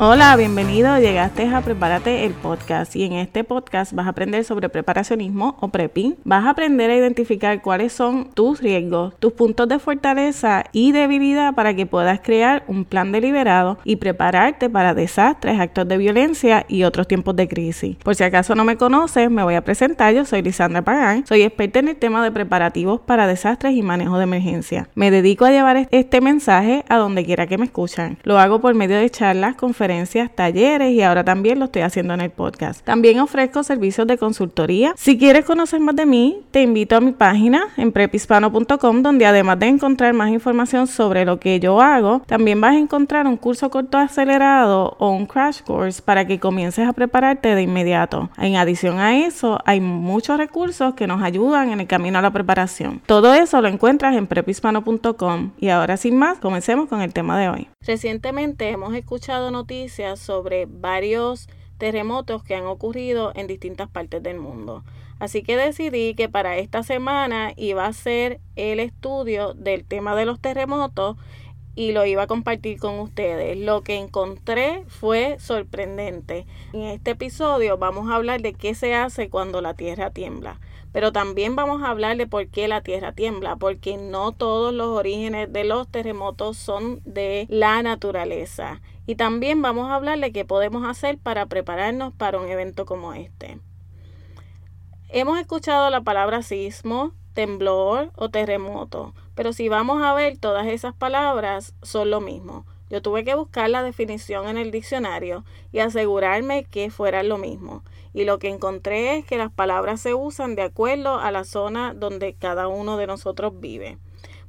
Hola, bienvenido. Llegaste a Prepárate el podcast y en este podcast vas a aprender sobre preparacionismo o prepping. Vas a aprender a identificar cuáles son tus riesgos, tus puntos de fortaleza y debilidad para que puedas crear un plan deliberado y prepararte para desastres, actos de violencia y otros tiempos de crisis. Por si acaso no me conoces, me voy a presentar. Yo soy Lisandra Pagán. Soy experta en el tema de preparativos para desastres y manejo de emergencia. Me dedico a llevar este mensaje a donde quiera que me escuchan. Lo hago por medio de charlas, conferencias talleres y ahora también lo estoy haciendo en el podcast. También ofrezco servicios de consultoría. Si quieres conocer más de mí, te invito a mi página en prepispano.com donde además de encontrar más información sobre lo que yo hago, también vas a encontrar un curso corto acelerado o un crash course para que comiences a prepararte de inmediato. En adición a eso, hay muchos recursos que nos ayudan en el camino a la preparación. Todo eso lo encuentras en prepispano.com y ahora sin más, comencemos con el tema de hoy. Recientemente hemos escuchado noticias sobre varios terremotos que han ocurrido en distintas partes del mundo. Así que decidí que para esta semana iba a hacer el estudio del tema de los terremotos y lo iba a compartir con ustedes. Lo que encontré fue sorprendente. En este episodio vamos a hablar de qué se hace cuando la tierra tiembla. Pero también vamos a hablar de por qué la tierra tiembla, porque no todos los orígenes de los terremotos son de la naturaleza. Y también vamos a hablar de qué podemos hacer para prepararnos para un evento como este. Hemos escuchado la palabra sismo, temblor o terremoto, pero si vamos a ver todas esas palabras son lo mismo. Yo tuve que buscar la definición en el diccionario y asegurarme que fuera lo mismo. Y lo que encontré es que las palabras se usan de acuerdo a la zona donde cada uno de nosotros vive.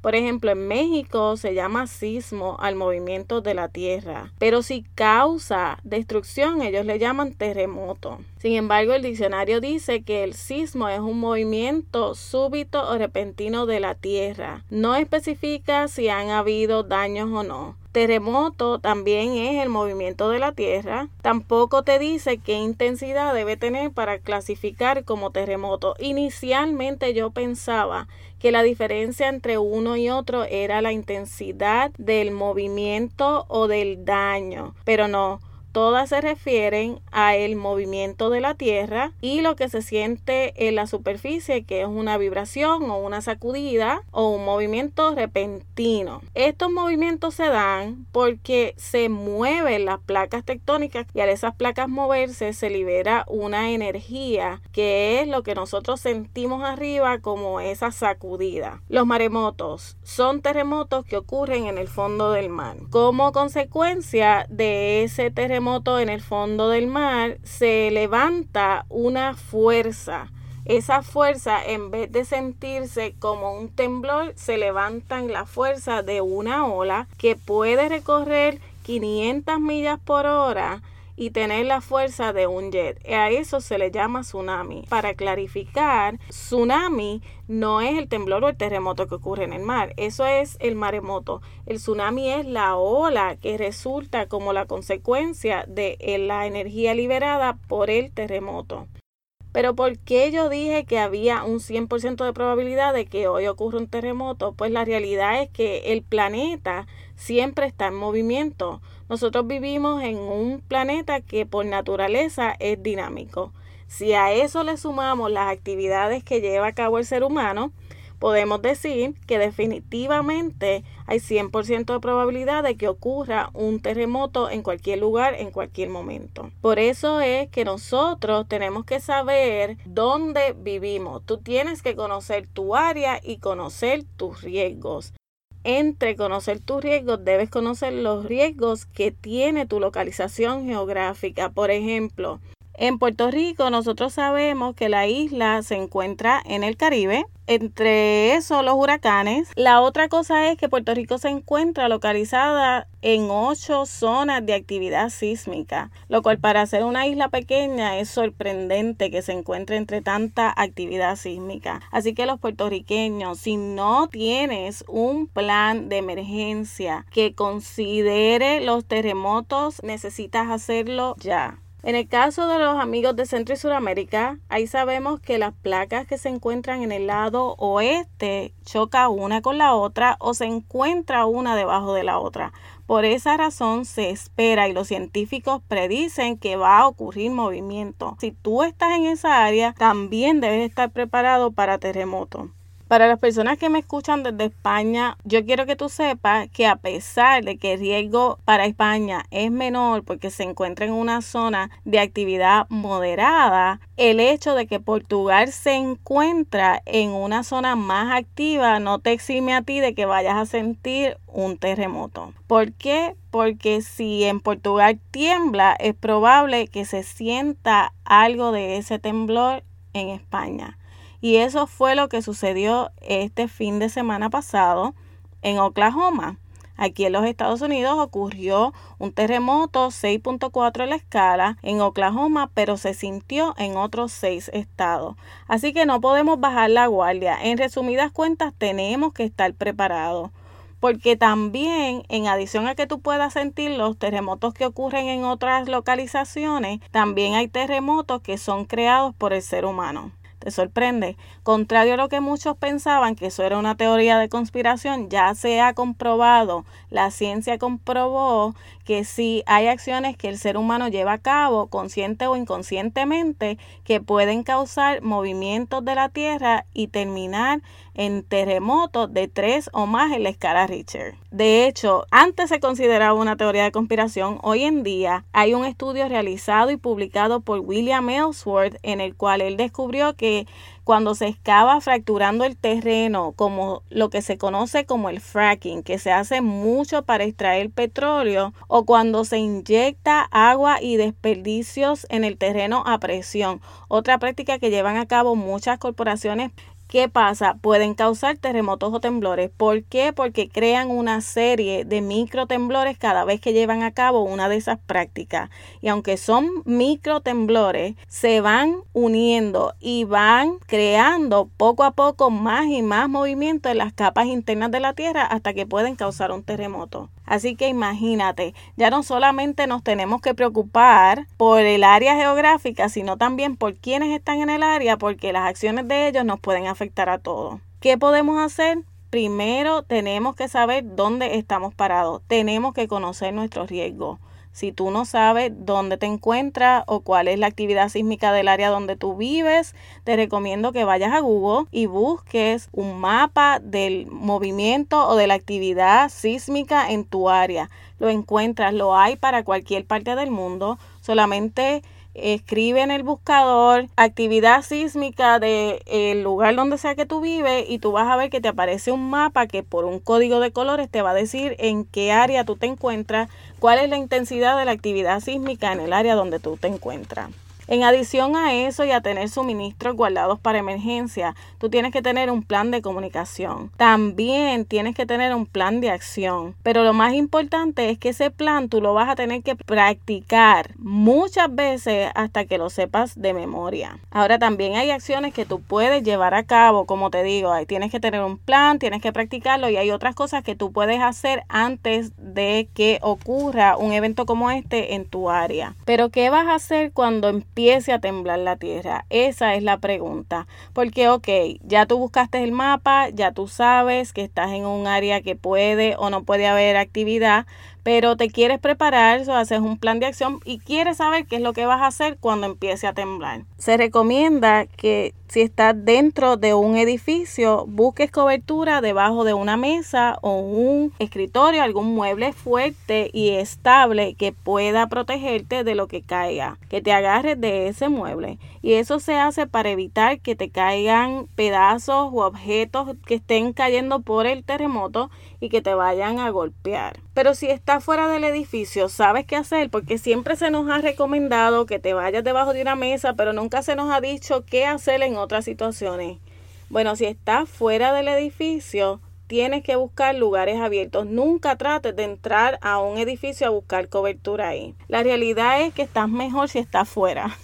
Por ejemplo, en México se llama sismo al movimiento de la tierra, pero si causa destrucción, ellos le llaman terremoto. Sin embargo, el diccionario dice que el sismo es un movimiento súbito o repentino de la tierra. No especifica si han habido daños o no. Terremoto también es el movimiento de la Tierra. Tampoco te dice qué intensidad debe tener para clasificar como terremoto. Inicialmente yo pensaba que la diferencia entre uno y otro era la intensidad del movimiento o del daño, pero no. Todas se refieren a el movimiento de la Tierra y lo que se siente en la superficie, que es una vibración o una sacudida o un movimiento repentino. Estos movimientos se dan porque se mueven las placas tectónicas y al esas placas moverse se libera una energía que es lo que nosotros sentimos arriba como esa sacudida. Los maremotos son terremotos que ocurren en el fondo del mar. Como consecuencia de ese terremoto, en el fondo del mar, se levanta una fuerza. Esa fuerza, en vez de sentirse como un temblor, se levanta en la fuerza de una ola que puede recorrer 500 millas por hora y tener la fuerza de un jet. A eso se le llama tsunami. Para clarificar, tsunami no es el temblor o el terremoto que ocurre en el mar, eso es el maremoto. El tsunami es la ola que resulta como la consecuencia de la energía liberada por el terremoto. Pero ¿por qué yo dije que había un 100% de probabilidad de que hoy ocurra un terremoto? Pues la realidad es que el planeta siempre está en movimiento. Nosotros vivimos en un planeta que por naturaleza es dinámico. Si a eso le sumamos las actividades que lleva a cabo el ser humano, podemos decir que definitivamente hay 100% de probabilidad de que ocurra un terremoto en cualquier lugar, en cualquier momento. Por eso es que nosotros tenemos que saber dónde vivimos. Tú tienes que conocer tu área y conocer tus riesgos entre conocer tus riesgos, debes conocer los riesgos que tiene tu localización geográfica. Por ejemplo, en Puerto Rico nosotros sabemos que la isla se encuentra en el Caribe, entre eso los huracanes. La otra cosa es que Puerto Rico se encuentra localizada en ocho zonas de actividad sísmica, lo cual para ser una isla pequeña es sorprendente que se encuentre entre tanta actividad sísmica. Así que los puertorriqueños, si no tienes un plan de emergencia que considere los terremotos, necesitas hacerlo ya En el caso de los amigos de Centro y Suramérica, ahí sabemos que las placas que se encuentran en el lado oeste choca una con la otra o se encuentra una debajo de la otra. Por esa razón se espera y los científicos predicen que va a ocurrir movimiento. Si tú estás en esa área, también debes estar preparado para terremoto. Para las personas que me escuchan desde España, yo quiero que tú sepas que a pesar de que el riesgo para España es menor porque se encuentra en una zona de actividad moderada, el hecho de que Portugal se encuentra en una zona más activa no te exime a ti de que vayas a sentir un terremoto. ¿Por qué? Porque si en Portugal tiembla, es probable que se sienta algo de ese temblor en España. Y eso fue lo que sucedió este fin de semana pasado en Oklahoma. Aquí en los Estados Unidos ocurrió un terremoto 6.4 en la escala en Oklahoma, pero se sintió en otros seis estados. Así que no podemos bajar la guardia. En resumidas cuentas, tenemos que estar preparados. Porque también, en adición a que tú puedas sentir los terremotos que ocurren en otras localizaciones, también hay terremotos que son creados por el ser humano. ¿Te sorprende? Contrario a lo que muchos pensaban que eso era una teoría de conspiración, ya se ha comprobado, la ciencia comprobó que sí hay acciones que el ser humano lleva a cabo, consciente o inconscientemente, que pueden causar movimientos de la Tierra y terminar en terremotos de tres o más en la escala Richter. De hecho, antes se consideraba una teoría de conspiración, hoy en día hay un estudio realizado y publicado por William Ellsworth en el cual él descubrió que cuando se excava fracturando el terreno, como lo que se conoce como el fracking, que se hace mucho para extraer petróleo, o cuando se inyecta agua y desperdicios en el terreno a presión, otra práctica que llevan a cabo muchas corporaciones ¿Qué pasa? Pueden causar terremotos o temblores. ¿Por qué? Porque crean una serie de micro temblores cada vez que llevan a cabo una de esas prácticas. Y aunque son micro temblores, se van uniendo y van creando poco a poco más y más movimiento en las capas internas de la Tierra hasta que pueden causar un terremoto. Así que imagínate, ya no solamente nos tenemos que preocupar por el área geográfica, sino también por quienes están en el área, porque las acciones de ellos nos pueden afectar a todos. ¿Qué podemos hacer? Primero tenemos que saber dónde estamos parados, tenemos que conocer nuestros riesgos. Si tú no sabes dónde te encuentras o cuál es la actividad sísmica del área donde tú vives, te recomiendo que vayas a Google y busques un mapa del movimiento o de la actividad sísmica en tu área. Lo encuentras, lo hay para cualquier parte del mundo. Solamente escribe en el buscador actividad sísmica del el lugar donde sea que tú vives y tú vas a ver que te aparece un mapa que por un código de colores te va a decir en qué área tú te encuentras, cuál es la intensidad de la actividad sísmica en el área donde tú te encuentras. En adición a eso y a tener suministros guardados para emergencia, tú tienes que tener un plan de comunicación. También tienes que tener un plan de acción. Pero lo más importante es que ese plan tú lo vas a tener que practicar muchas veces hasta que lo sepas de memoria. Ahora también hay acciones que tú puedes llevar a cabo, como te digo, ahí tienes que tener un plan, tienes que practicarlo y hay otras cosas que tú puedes hacer antes de que ocurra un evento como este en tu área. Pero ¿qué vas a hacer cuando empieces empiece a temblar la tierra? Esa es la pregunta. Porque, ok, ya tú buscaste el mapa, ya tú sabes que estás en un área que puede o no puede haber actividad, pero te quieres preparar, o haces un plan de acción y quieres saber qué es lo que vas a hacer cuando empiece a temblar. Se recomienda que si estás dentro de un edificio, busques cobertura debajo de una mesa o un escritorio, algún mueble fuerte y estable que pueda protegerte de lo que caiga, que te agarres de ese mueble. Y eso se hace para evitar que te caigan pedazos o objetos que estén cayendo por el terremoto y que te vayan a golpear. Pero si estás fuera del edificio, sabes qué hacer porque siempre se nos ha recomendado que te vayas debajo de una mesa, pero nunca se nos ha dicho qué hacer en otras situaciones. Bueno, si estás fuera del edificio, tienes que buscar lugares abiertos. Nunca trates de entrar a un edificio a buscar cobertura ahí. La realidad es que estás mejor si estás fuera.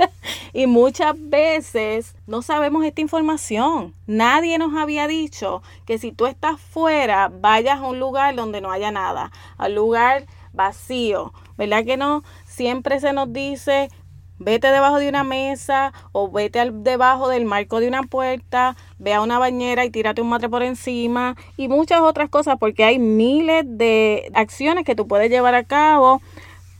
y muchas veces no sabemos esta información. Nadie nos había dicho que si tú estás fuera, vayas a un lugar donde no haya nada, al lugar vacío, ¿verdad que no? siempre se nos dice vete debajo de una mesa o vete al, debajo del marco de una puerta, ve a una bañera y tírate un matre por encima y muchas otras cosas porque hay miles de acciones que tú puedes llevar a cabo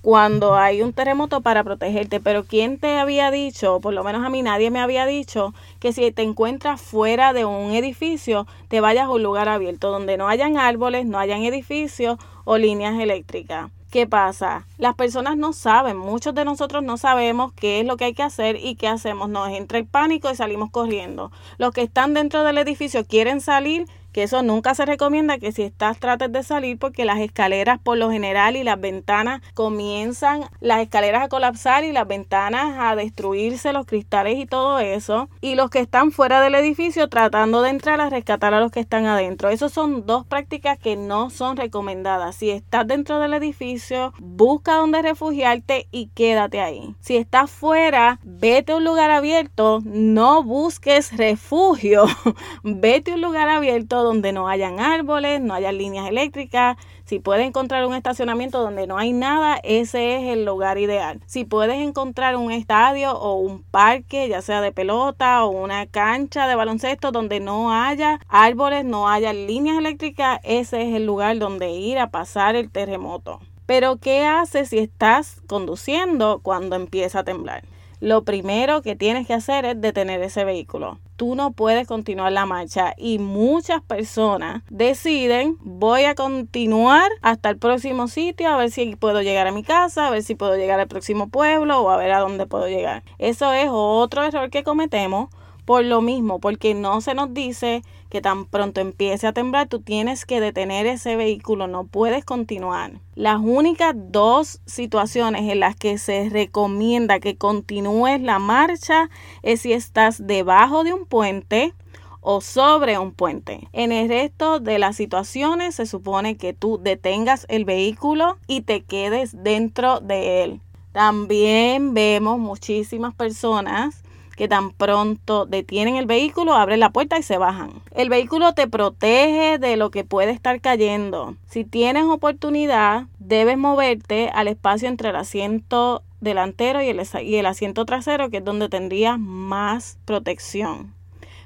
cuando hay un terremoto para protegerte. Pero ¿quién te había dicho, por lo menos a mí nadie me había dicho, que si te encuentras fuera de un edificio, te vayas a un lugar abierto donde no hayan árboles, no hayan edificios o líneas eléctricas? ¿Qué pasa? Las personas no saben, muchos de nosotros no sabemos qué es lo que hay que hacer y qué hacemos. Nos entra el pánico y salimos corriendo. Los que están dentro del edificio quieren salir que eso nunca se recomienda que si estás trates de salir porque las escaleras por lo general y las ventanas comienzan las escaleras a colapsar y las ventanas a destruirse los cristales y todo eso y los que están fuera del edificio tratando de entrar a rescatar a los que están adentro. Esas son dos prácticas que no son recomendadas. Si estás dentro del edificio, busca donde refugiarte y quédate ahí. Si estás fuera, vete a un lugar abierto, no busques refugio. vete a un lugar abierto donde no hayan árboles, no haya líneas eléctricas. Si puedes encontrar un estacionamiento donde no hay nada, ese es el lugar ideal. Si puedes encontrar un estadio o un parque, ya sea de pelota o una cancha de baloncesto donde no haya árboles, no haya líneas eléctricas, ese es el lugar donde ir a pasar el terremoto. Pero ¿qué haces si estás conduciendo cuando empieza a temblar? Lo primero que tienes que hacer es detener ese vehículo. Tú no puedes continuar la marcha y muchas personas deciden voy a continuar hasta el próximo sitio a ver si puedo llegar a mi casa, a ver si puedo llegar al próximo pueblo o a ver a dónde puedo llegar. Eso es otro error que cometemos por lo mismo, porque no se nos dice que tan pronto empiece a temblar, tú tienes que detener ese vehículo, no puedes continuar. Las únicas dos situaciones en las que se recomienda que continúes la marcha es si estás debajo de un puente o sobre un puente. En el resto de las situaciones se supone que tú detengas el vehículo y te quedes dentro de él. También vemos muchísimas personas que tan pronto detienen el vehículo, abren la puerta y se bajan. El vehículo te protege de lo que puede estar cayendo. Si tienes oportunidad, debes moverte al espacio entre el asiento delantero y el, asiento trasero, que es donde tendrías más protección.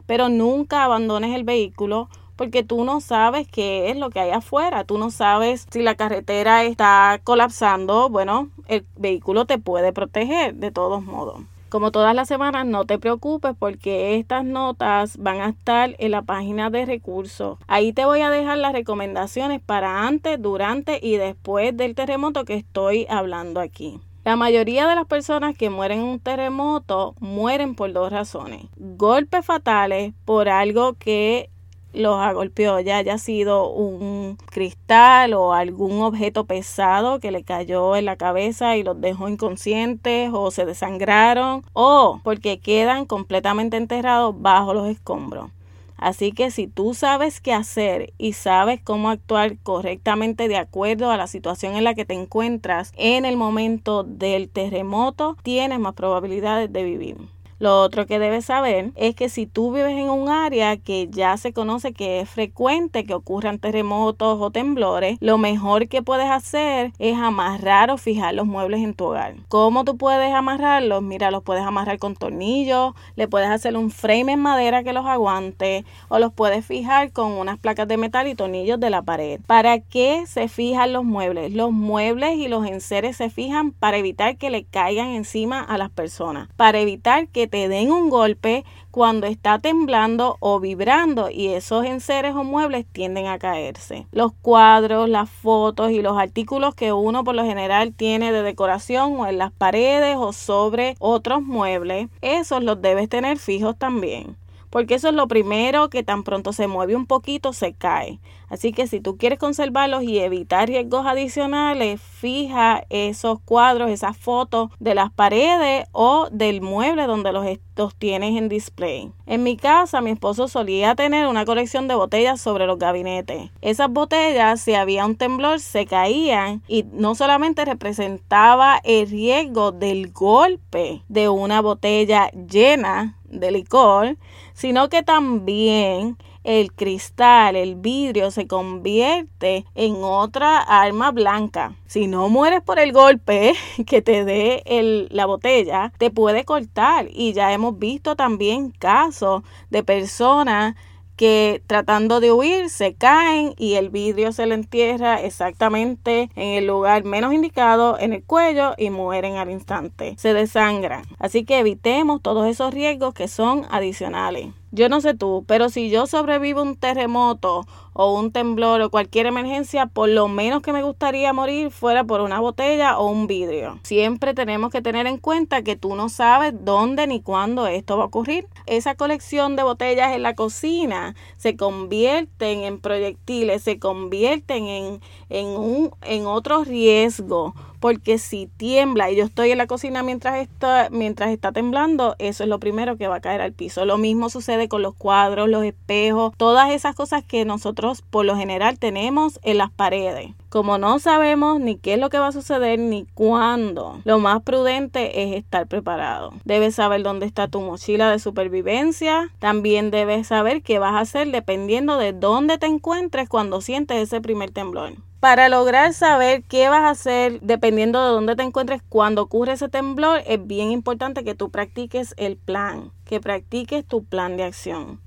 Pero nunca abandones el vehículo porque tú no sabes qué es lo que hay afuera, tú no sabes si la carretera está colapsando, bueno, el vehículo te puede proteger de todos modos. Como todas las semanas, no te preocupes porque estas notas van a estar en la página de recursos. Ahí te voy a dejar las recomendaciones para antes, durante y después del terremoto que estoy hablando aquí. La mayoría de las personas que mueren en un terremoto mueren por dos razones. Golpes fatales por algo que los agolpeó, ya haya sido un cristal o algún objeto pesado que le cayó en la cabeza y los dejó inconscientes o se desangraron o porque quedan completamente enterrados bajo los escombros. Así que si tú sabes qué hacer y sabes cómo actuar correctamente de acuerdo a la situación en la que te encuentras en el momento del terremoto, tienes más probabilidades de vivir. Lo otro que debes saber es que si tú vives en un área que ya se conoce que es frecuente que ocurran terremotos o temblores, lo mejor que puedes hacer es amarrar o fijar los muebles en tu hogar. ¿Cómo tú puedes amarrarlos? Mira, los puedes amarrar con tornillos, le puedes hacer un frame en madera que los aguante o los puedes fijar con unas placas de metal y tornillos de la pared. ¿Para qué se fijan los muebles? Los muebles y los enseres se fijan para evitar que le caigan encima a las personas, para evitar que te den un golpe cuando está temblando o vibrando y esos enseres o muebles tienden a caerse. Los cuadros, las fotos y los artículos que uno por lo general tiene de decoración o en las paredes o sobre otros muebles, esos los debes tener fijos también porque eso es lo primero que tan pronto se mueve un poquito se cae. Así que si tú quieres conservarlos y evitar riesgos adicionales, fija esos cuadros, esas fotos de las paredes o del mueble donde los, tienes en display. En mi casa, mi esposo solía tener una colección de botellas sobre los gabinetes. Esas botellas, si había un temblor, se caían y no solamente representaba el riesgo del golpe de una botella llena de licor, sino que también el cristal, el vidrio se convierte en otra arma blanca. Si no mueres por el golpe que te dé la botella, te puede cortar. Y ya hemos visto también casos de personas que tratando de huir se caen y el vidrio se le entierra exactamente en el lugar menos indicado en el cuello y mueren al instante. Se desangran. Así que evitemos todos esos riesgos que son adicionales. Yo no sé tú, pero si yo sobrevivo un terremoto o un temblor o cualquier emergencia, por lo menos que me gustaría morir fuera por una botella o un vidrio. Siempre tenemos que tener en cuenta que tú no sabes dónde ni cuándo esto va a ocurrir. Esa colección de botellas en la cocina se convierten en proyectiles, se convierten en, en, un, en otro riesgo porque si tiembla y yo estoy en la cocina mientras está, mientras está temblando, eso es lo primero que va a caer al piso. Lo mismo sucede con los cuadros, los espejos, todas esas cosas que nosotros por lo general tenemos en las paredes. Como no sabemos ni qué es lo que va a suceder ni cuándo, lo más prudente es estar preparado. Debes saber dónde está tu mochila de supervivencia. También debes saber qué vas a hacer dependiendo de dónde te encuentres cuando sientes ese primer temblor. Para lograr saber qué vas a hacer dependiendo de dónde te encuentres cuando ocurre ese temblor, es bien importante que tú practiques el plan, que practiques tu plan de acción.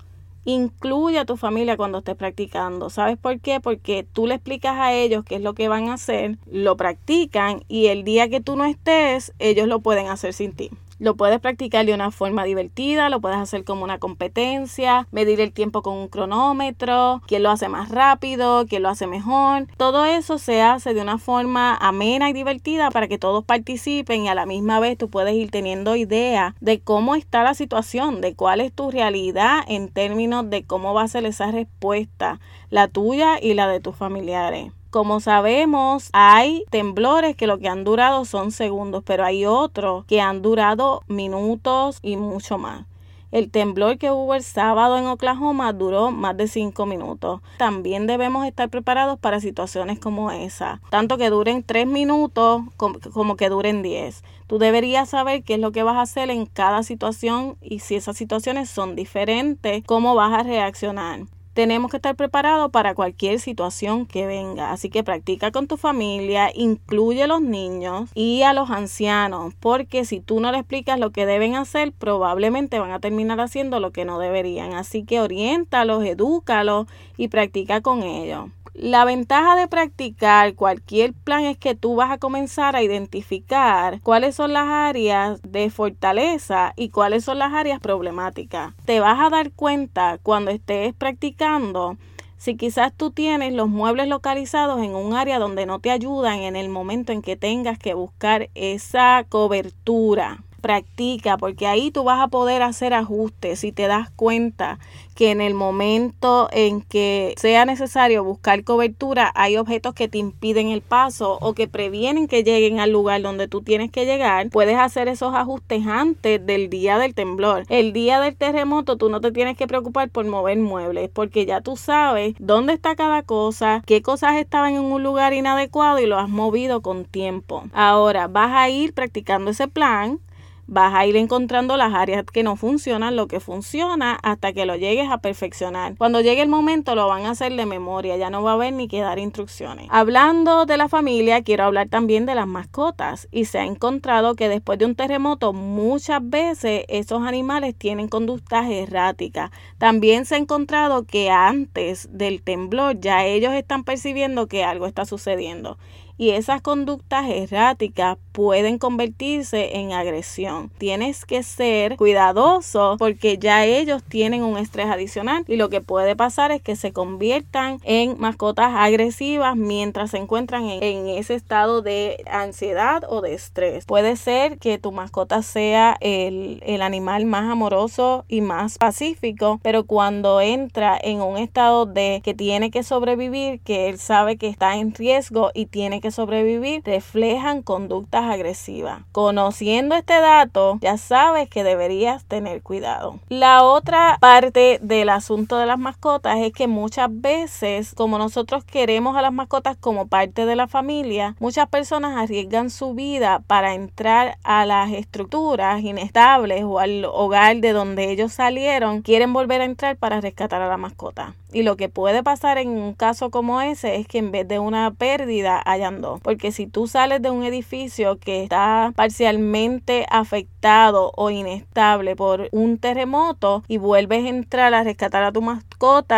Incluye a tu familia cuando estés practicando. ¿Sabes por qué? Porque tú le explicas a ellos qué es lo que van a hacer, lo practican y el día que tú no estés, ellos lo pueden hacer sin ti. Lo puedes practicar de una forma divertida, lo puedes hacer como una competencia, medir el tiempo con un cronómetro, quién lo hace más rápido, quién lo hace mejor. Todo eso se hace de una forma amena y divertida para que todos participen y a la misma vez tú puedes ir teniendo idea de cómo está la situación, de cuál es tu realidad en términos de cómo va a ser esa respuesta, la tuya y la de tus familiares. Como sabemos, hay temblores que lo que han durado son segundos, pero hay otros que han durado minutos y mucho más. El temblor que hubo el sábado en Oklahoma duró más de 5 minutos. También debemos estar preparados para situaciones como esa, tanto que duren 3 minutos como que duren 10. Tú deberías saber qué es lo que vas a hacer en cada situación y si esas situaciones son diferentes, cómo vas a reaccionar tenemos que estar preparados para cualquier situación que venga. Así que practica con tu familia, incluye a los niños y a los ancianos, porque si tú no le explicas lo que deben hacer, probablemente van a terminar haciendo lo que no deberían. Así que oriéntalos, edúcalos y practica con ellos. La ventaja de practicar cualquier plan es que tú vas a comenzar a identificar cuáles son las áreas de fortaleza y cuáles son las áreas problemáticas. Te vas a dar cuenta cuando estés practicando si quizás tú tienes los muebles localizados en un área donde no te ayudan en el momento en que tengas que buscar esa cobertura practica, porque ahí tú vas a poder hacer ajustes si te das cuenta que en el momento en que sea necesario buscar cobertura hay objetos que te impiden el paso o que previenen que lleguen al lugar donde tú tienes que llegar, puedes hacer esos ajustes antes del día del temblor. El día del terremoto tú no te tienes que preocupar por mover muebles porque ya tú sabes dónde está cada cosa, qué cosas estaban en un lugar inadecuado y lo has movido con tiempo. Ahora vas a ir practicando ese plan vas a ir encontrando las áreas que no funcionan, lo que funciona, hasta que lo llegues a perfeccionar. Cuando llegue el momento lo van a hacer de memoria, ya no va a haber ni que dar instrucciones. Hablando de la familia, quiero hablar también de las mascotas y se ha encontrado que después de un terremoto muchas veces esos animales tienen conductas erráticas. También se ha encontrado que antes del temblor ya ellos están percibiendo que algo está sucediendo y esas conductas erráticas pueden convertirse en agresión. Tienes que ser cuidadoso porque ya ellos tienen un estrés adicional y lo que puede pasar es que se conviertan en mascotas agresivas mientras se encuentran en, ese estado de ansiedad o de estrés. Puede ser que tu mascota sea el, el animal más amoroso y más pacífico, pero cuando entra en un estado de que tiene que sobrevivir, que él sabe que está en riesgo y tiene que sobrevivir reflejan conductas agresivas. Conociendo este dato, ya sabes que deberías tener cuidado. La otra parte del asunto de las mascotas es que muchas veces, como nosotros queremos a las mascotas como parte de la familia, muchas personas arriesgan su vida para entrar a las estructuras inestables o al hogar de donde ellos salieron, quieren volver a entrar para rescatar a la mascota. Y lo que puede pasar en un caso como ese es que en vez de una pérdida hayan dos. Porque si tú sales de un edificio que está parcialmente afectado o inestable por un terremoto y vuelves a entrar a rescatar a tu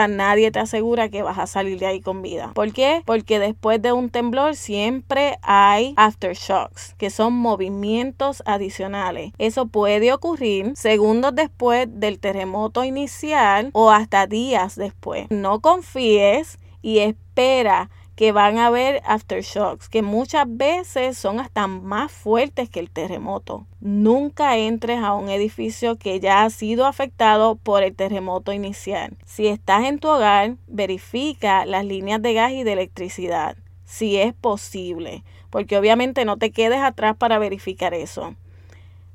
nadie te asegura que vas a salir de ahí con vida. ¿Por qué? Porque después de un temblor siempre hay aftershocks, que son movimientos adicionales. Eso puede ocurrir segundos después del terremoto inicial o hasta días después. No confíes y espera que van a haber aftershocks, que muchas veces son hasta más fuertes que el terremoto. Nunca entres a un edificio que ya ha sido afectado por el terremoto inicial. Si estás en tu hogar, verifica las líneas de gas y de electricidad, si es posible, porque obviamente no te quedes atrás para verificar eso.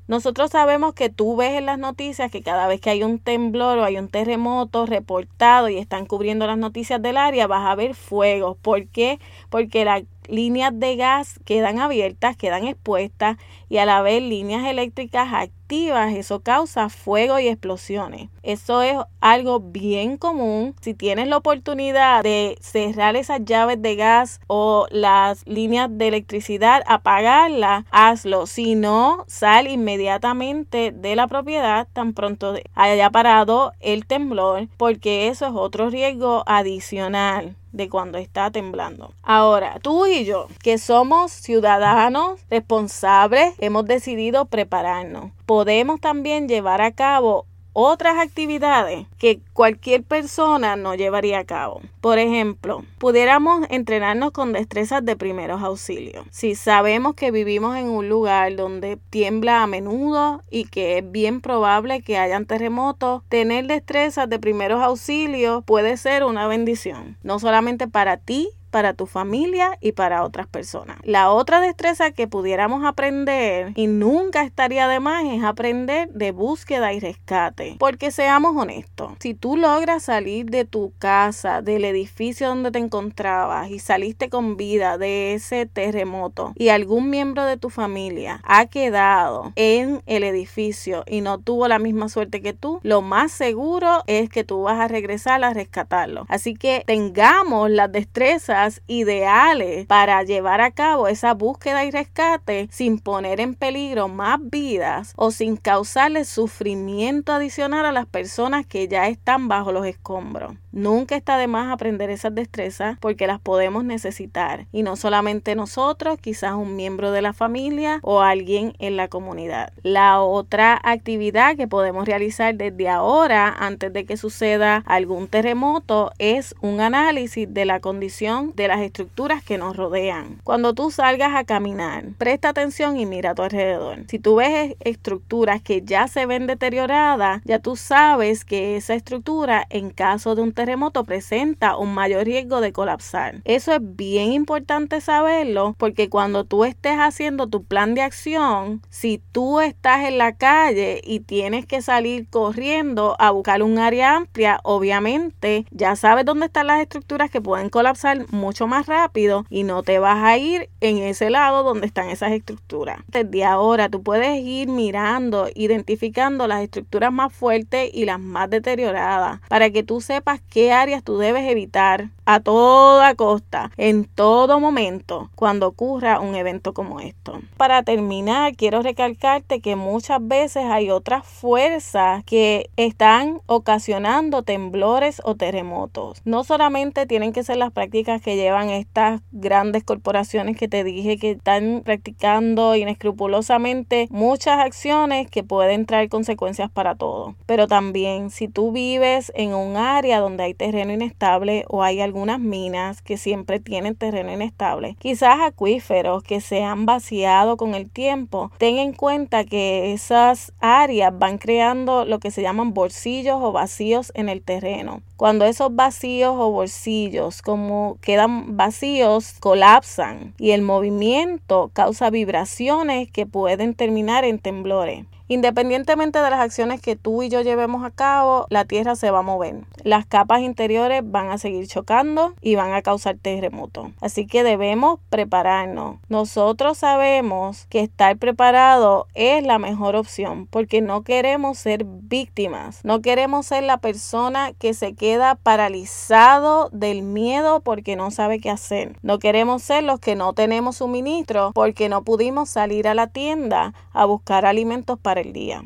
Nosotros sabemos que tú ves en las noticias que cada vez que hay un temblor o hay un terremoto reportado y están cubriendo las noticias del área, vas a ver fuegos. ¿Por qué? Porque la líneas de gas quedan abiertas, quedan expuestas y al haber líneas eléctricas eso causa fuego y explosiones. Eso es algo bien común. Si tienes la oportunidad de cerrar esas llaves de gas o las líneas de electricidad, apagarlas, hazlo. Si no, sal inmediatamente de la propiedad tan pronto haya parado el temblor, porque eso es otro riesgo adicional de cuando está temblando. Ahora, tú y yo, que somos ciudadanos responsables, hemos decidido prepararnos. Podemos también llevar a cabo otras actividades que cualquier persona no llevaría a cabo. Por ejemplo, pudiéramos entrenarnos con destrezas de primeros auxilios. Si sabemos que vivimos en un lugar donde tiembla a menudo y que es bien probable que hayan terremotos, tener destrezas de primeros auxilios puede ser una bendición, no solamente para ti, para tu familia y para otras personas. La otra destreza que pudiéramos aprender y nunca estaría de más es aprender de búsqueda y rescate. Porque seamos honestos, si tú logras salir de tu casa, del edificio donde te encontrabas y saliste con vida de ese terremoto y algún miembro de tu familia ha quedado en el edificio y no tuvo la misma suerte que tú, lo más seguro es que tú vas a regresar a rescatarlo. Así que tengamos las destrezas ideales para llevar a cabo esa búsqueda y rescate sin poner en peligro más vidas o sin causarle sufrimiento adicional a las personas que ya están bajo los escombros. Nunca está de más aprender esas destrezas porque las podemos necesitar y no solamente nosotros, quizás un miembro de la familia o alguien en la comunidad. La otra actividad que podemos realizar desde ahora antes de que suceda algún terremoto es un análisis de la condición de las estructuras que nos rodean. Cuando tú salgas a caminar, presta atención y mira a tu alrededor. Si tú ves estructuras que ya se ven deterioradas, ya tú sabes que esa estructura en caso de un terremoto terremoto presenta un mayor riesgo de colapsar. Eso es bien importante saberlo porque cuando tú estés haciendo tu plan de acción, si tú estás en la calle y tienes que salir corriendo a buscar un área amplia, obviamente ya sabes dónde están las estructuras que pueden colapsar mucho más rápido y no te vas a ir en ese lado donde están esas estructuras. Desde ahora tú puedes ir mirando, identificando las estructuras más fuertes y las más deterioradas para que tú sepas qué áreas tú debes evitar a toda costa, en todo momento, cuando ocurra un evento como esto. Para terminar, quiero recalcarte que muchas veces hay otras fuerzas que están ocasionando temblores o terremotos. No solamente tienen que ser las prácticas que llevan estas grandes corporaciones que te dije que están practicando inescrupulosamente muchas acciones que pueden traer consecuencias para todo. Pero también si tú vives en un área donde hay terreno inestable o hay algunas minas que siempre tienen terreno inestable, quizás acuíferos que se han vaciado con el tiempo, ten en cuenta que esas áreas van creando lo que se llaman bolsillos o vacíos en el terreno. Cuando esos vacíos o bolsillos como quedan vacíos, colapsan y el movimiento causa vibraciones que pueden terminar en temblores. Independientemente de las acciones que tú y yo llevemos a cabo, la Tierra se va a mover. Las capas interiores van a seguir chocando y van a causar terremotos. Así que debemos prepararnos. Nosotros sabemos que estar preparado es la mejor opción porque no queremos ser víctimas. No queremos ser la persona que se queda paralizado del miedo porque no sabe qué hacer. No queremos ser los que no tenemos suministro porque no pudimos salir a la tienda a buscar alimentos para el día.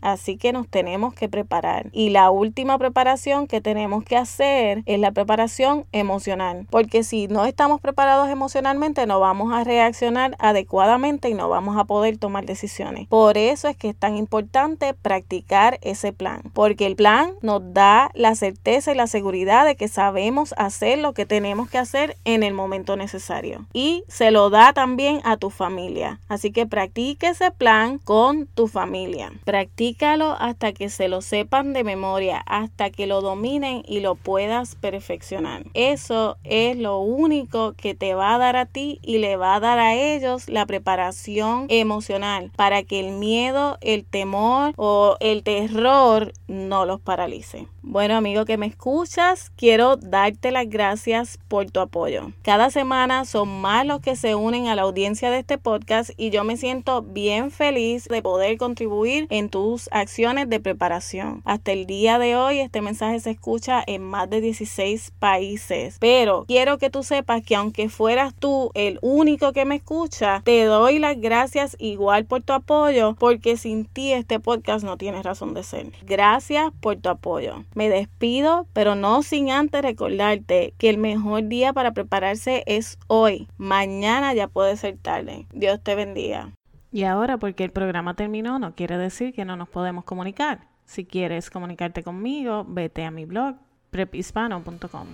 Así que nos tenemos que preparar. Y la última preparación que tenemos que hacer es la preparación emocional. Porque si no estamos preparados emocionalmente, no vamos a reaccionar adecuadamente y no vamos a poder tomar decisiones. Por eso es que es tan importante practicar ese plan. Porque el plan nos da la certeza y la seguridad de que sabemos hacer lo que tenemos que hacer en el momento necesario. Y se lo da también a tu familia. Así que practique ese plan con tu familia. Practique hasta que se lo sepan de memoria, hasta que lo dominen y lo puedas perfeccionar. Eso es lo único que te va a dar a ti y le va a dar a ellos la preparación emocional para que el miedo, el temor o el terror no los paralice. Bueno, amigo que me escuchas, quiero darte las gracias por tu apoyo. Cada semana son más los que se unen a la audiencia de este podcast y yo me siento bien feliz de poder contribuir en acciones de preparación. Hasta el día de hoy este mensaje se escucha en más de 16 países, pero quiero que tú sepas que aunque fueras tú el único que me escucha, te doy las gracias igual por tu apoyo porque sin ti este podcast no tiene razón de ser. Gracias por tu apoyo. Me despido, pero no sin antes recordarte que el mejor día para prepararse es hoy. Mañana ya puede ser tarde. Dios te bendiga. Y ahora, porque el programa terminó, no quiere decir que no nos podemos comunicar. Si quieres comunicarte conmigo, vete a mi blog prephispano.com.